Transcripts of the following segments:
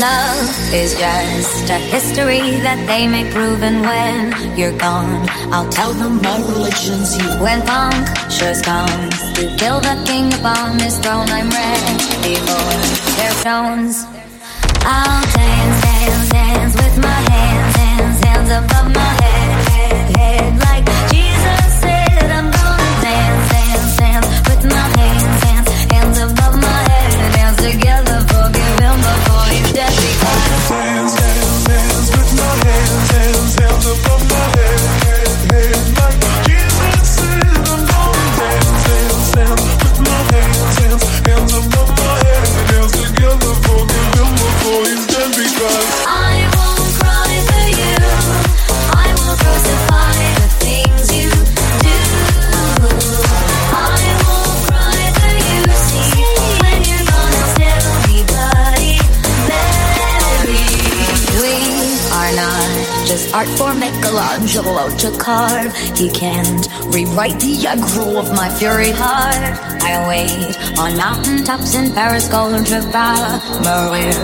Love is just a history that they may prove, and when you're gone, I'll tell them my religion's you. When punctures comes to kill the king upon his throne, I'm ready for their stones. I'll dance, Michelangelo to carve. He can't rewrite the aggro of my fury heart. I wait on mountaintops in Paris, Golden Trevor, Maria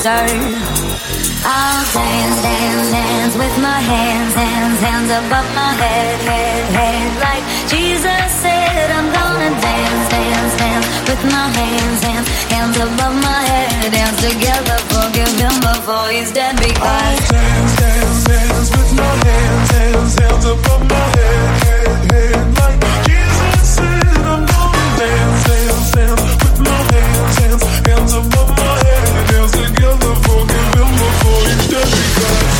serve. I'll dance, dance, dance with my hands, hands, hands above my head, head, head. Like Jesus said, I'm gonna dance, dance, dance with my hands, hands, hands above my head. Dance together, forgive him before he's dead because. dance, dance, dance hands, above my head, hands, together, forgive him before dead. Because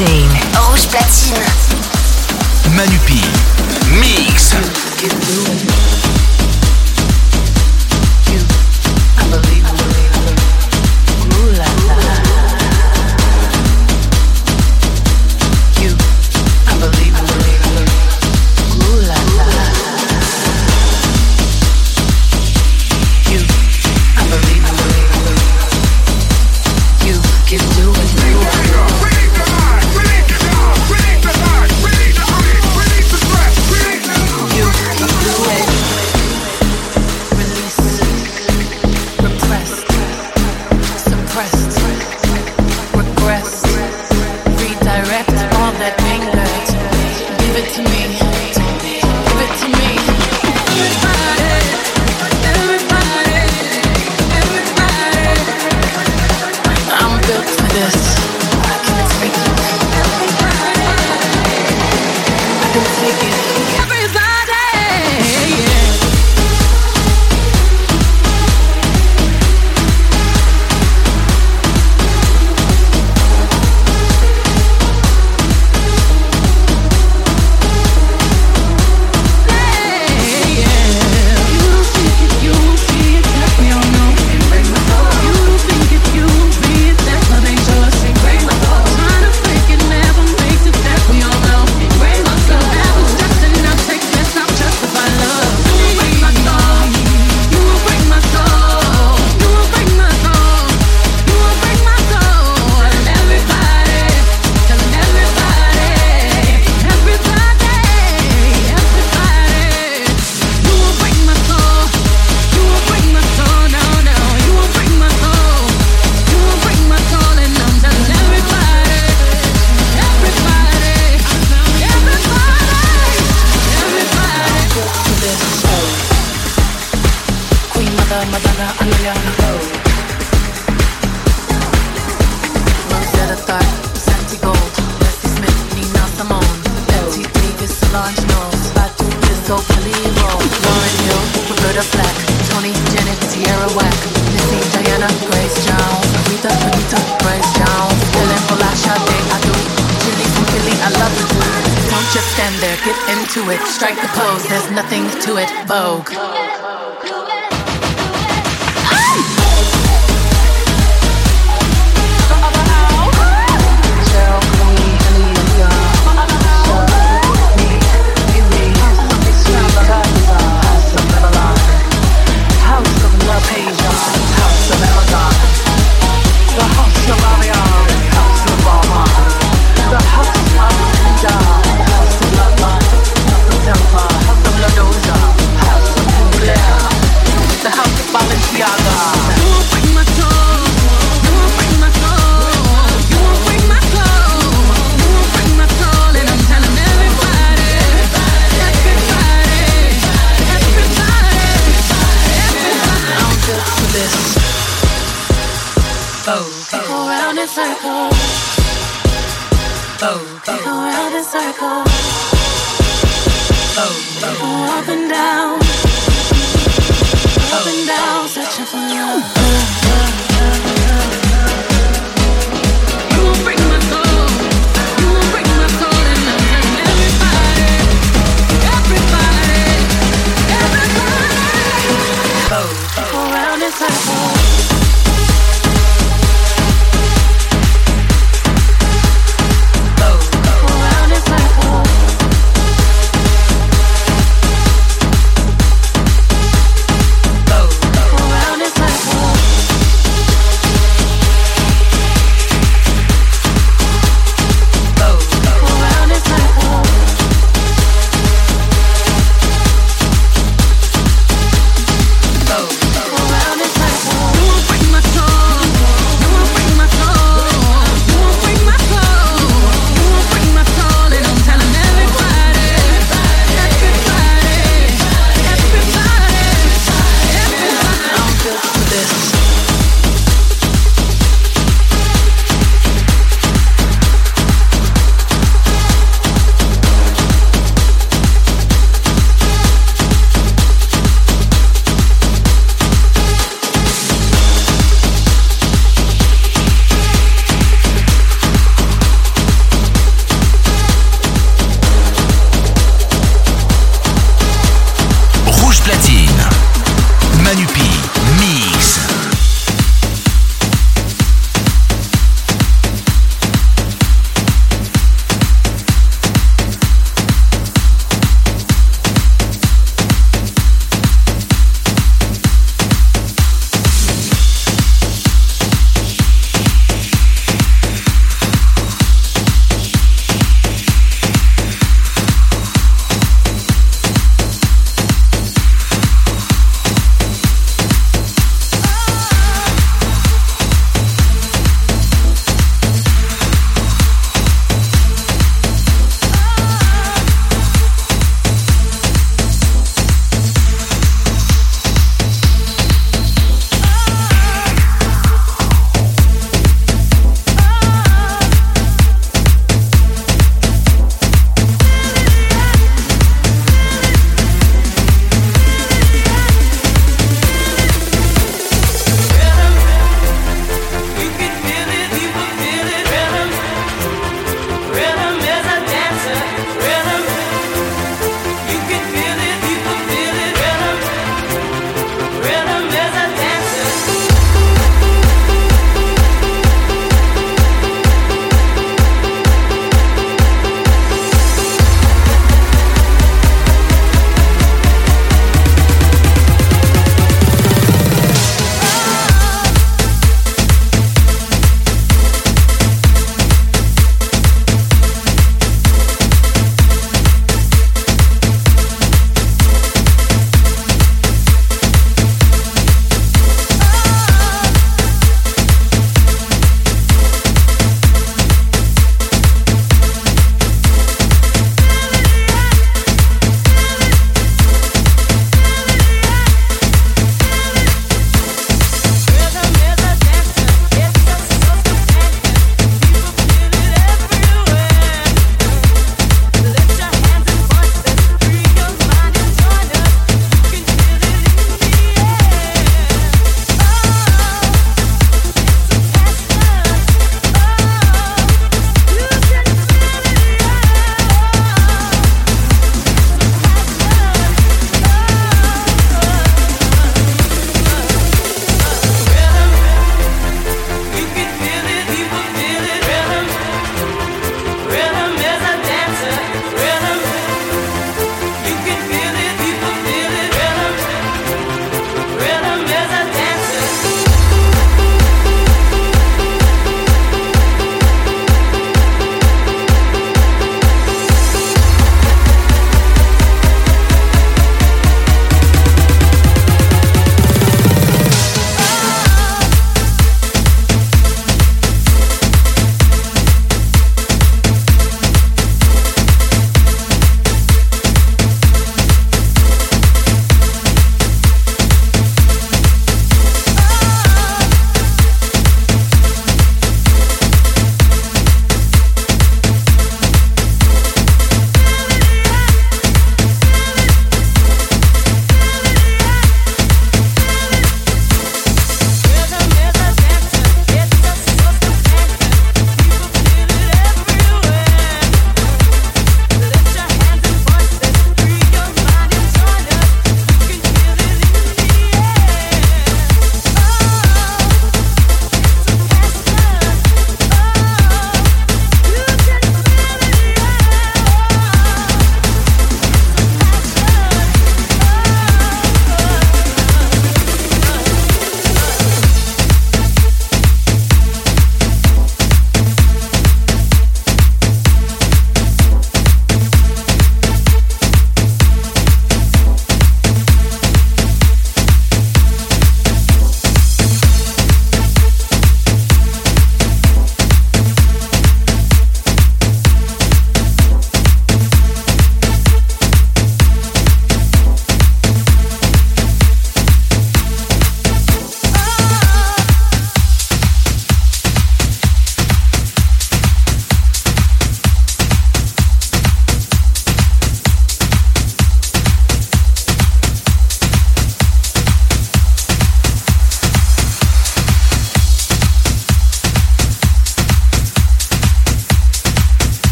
You take it.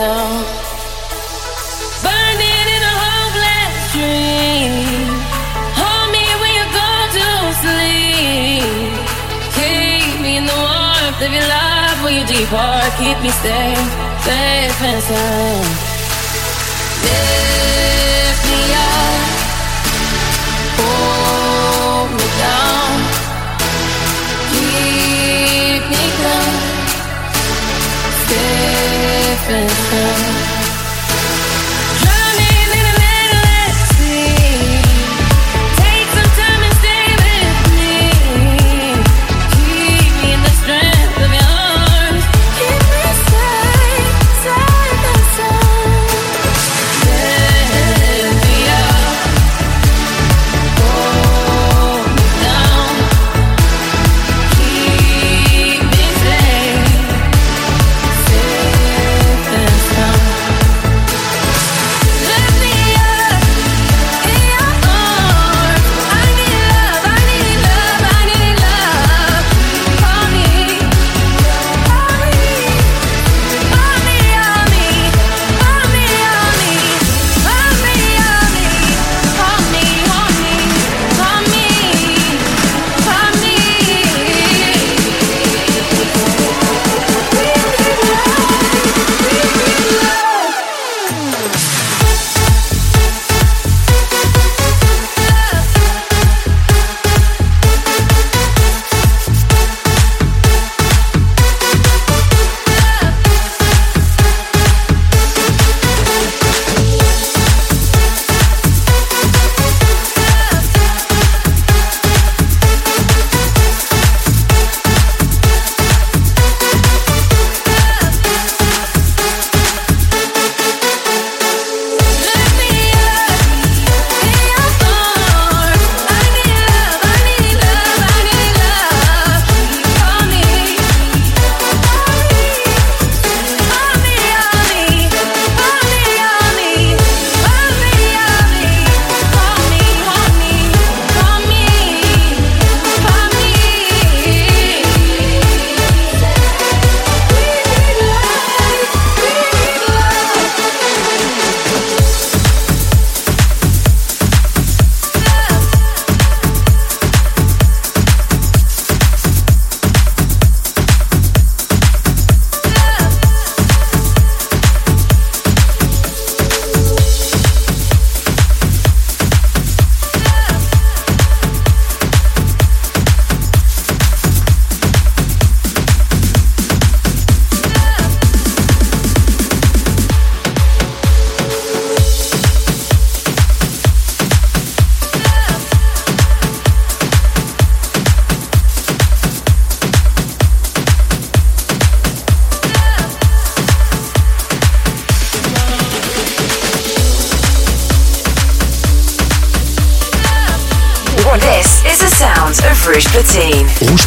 Burning in a hopeless dream. Hold me when you go to sleep. Keep me in the warmth of your love. Keep me safe, safe and sound. faithful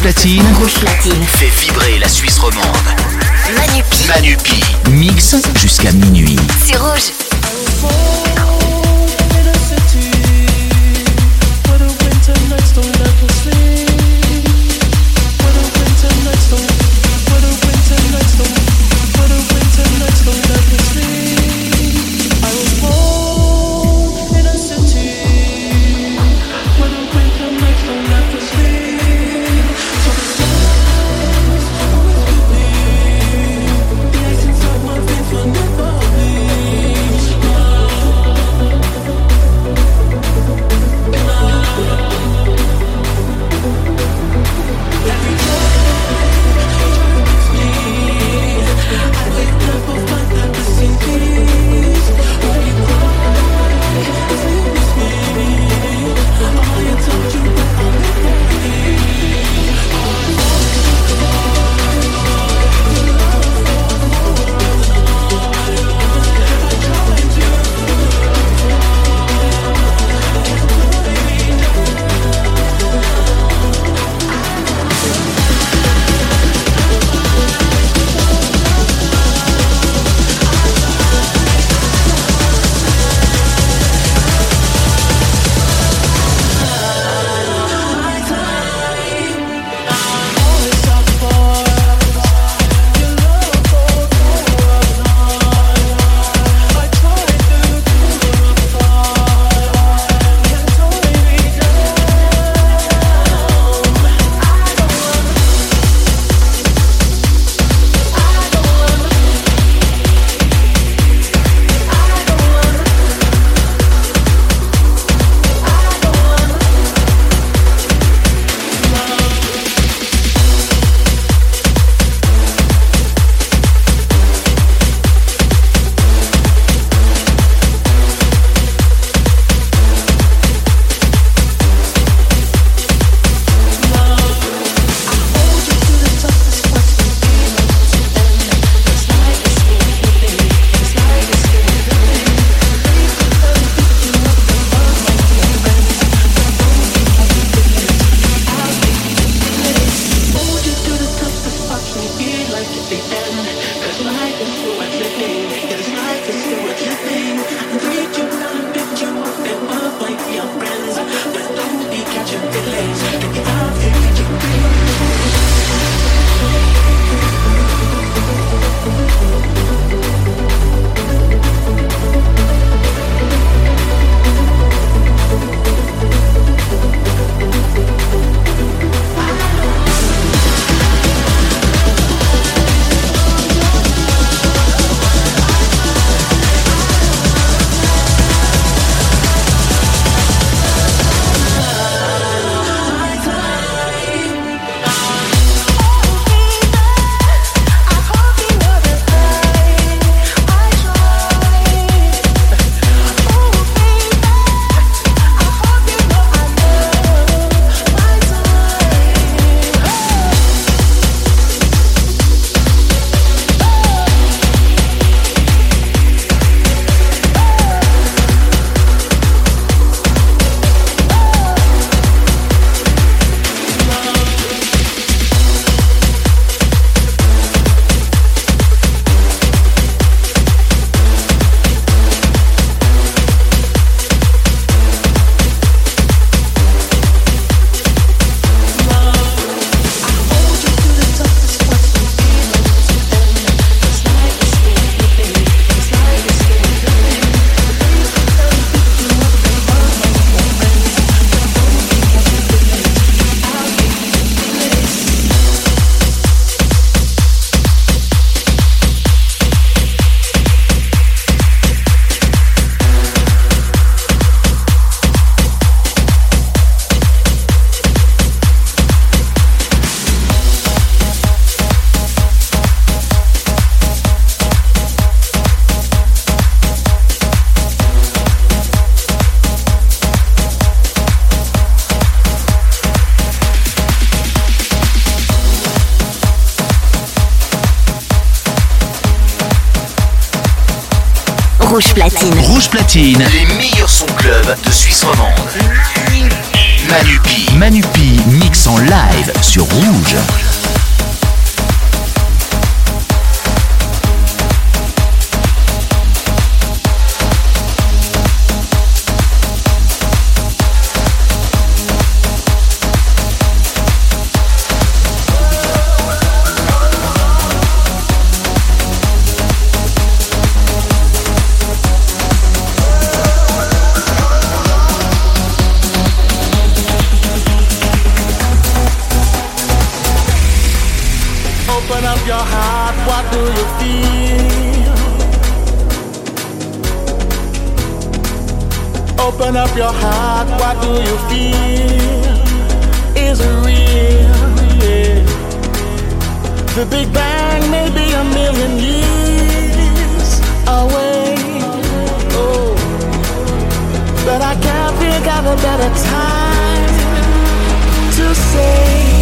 Platine. Rouge Platine. Les meilleurs sons club de Suisse romande. Manupi. Manupi mix en live sur Rouge. another better time to say.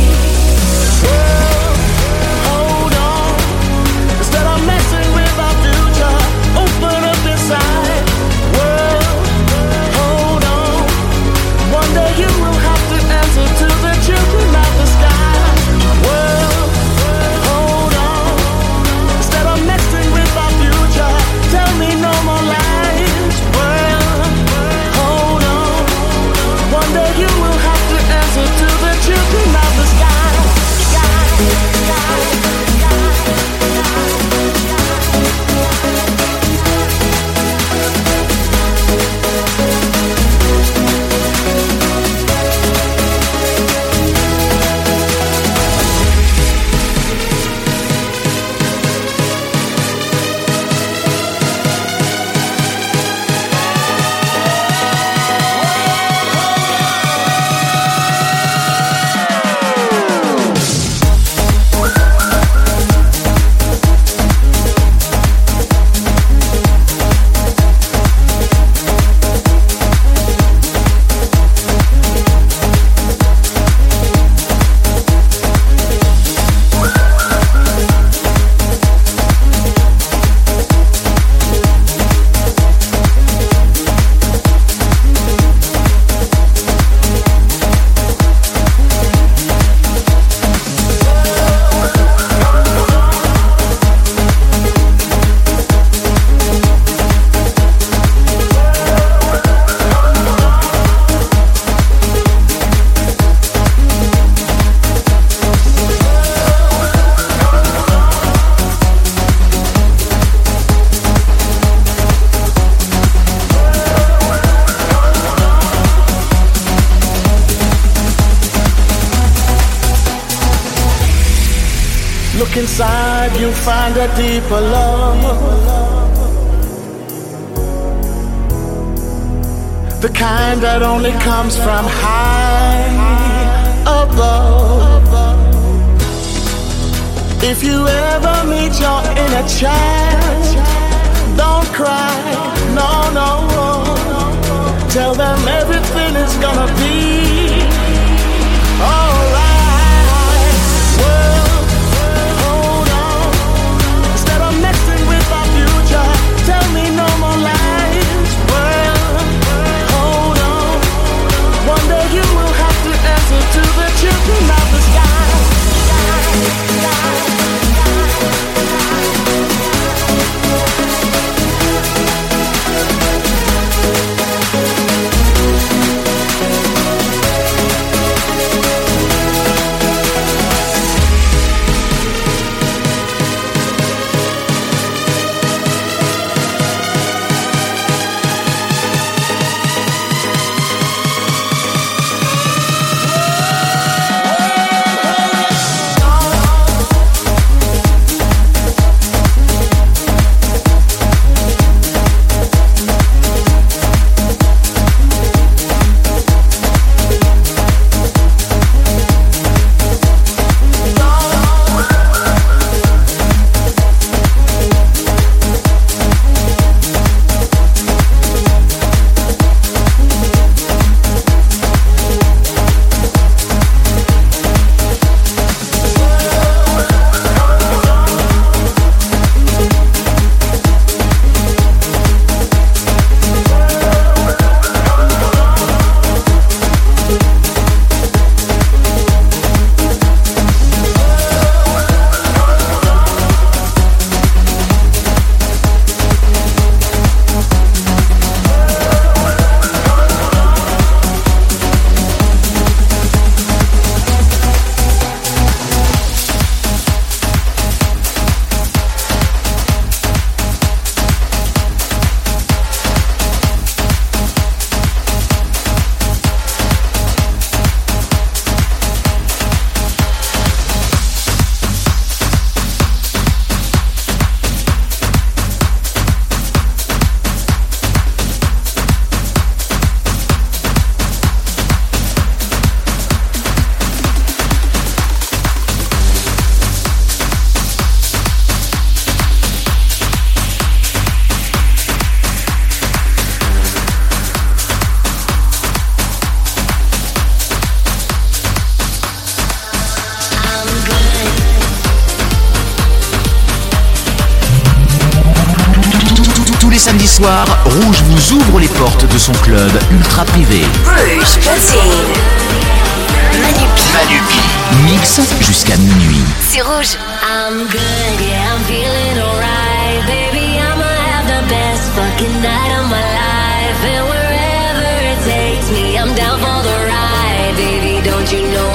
inside you find a deeper love. The kind that only comes from high above. If you ever meet your inner child, don't cry, no, no, no. Tell them. son club ultra privé. Rouge platine. Manuki. Manuki. Mix jusqu'à minuit. C'est rouge. I'm good, yeah, I'm feeling alright. Baby, I'ma have the best fucking night of my life. And wherever it takes me, I'm down for the ride. Baby, don't you know?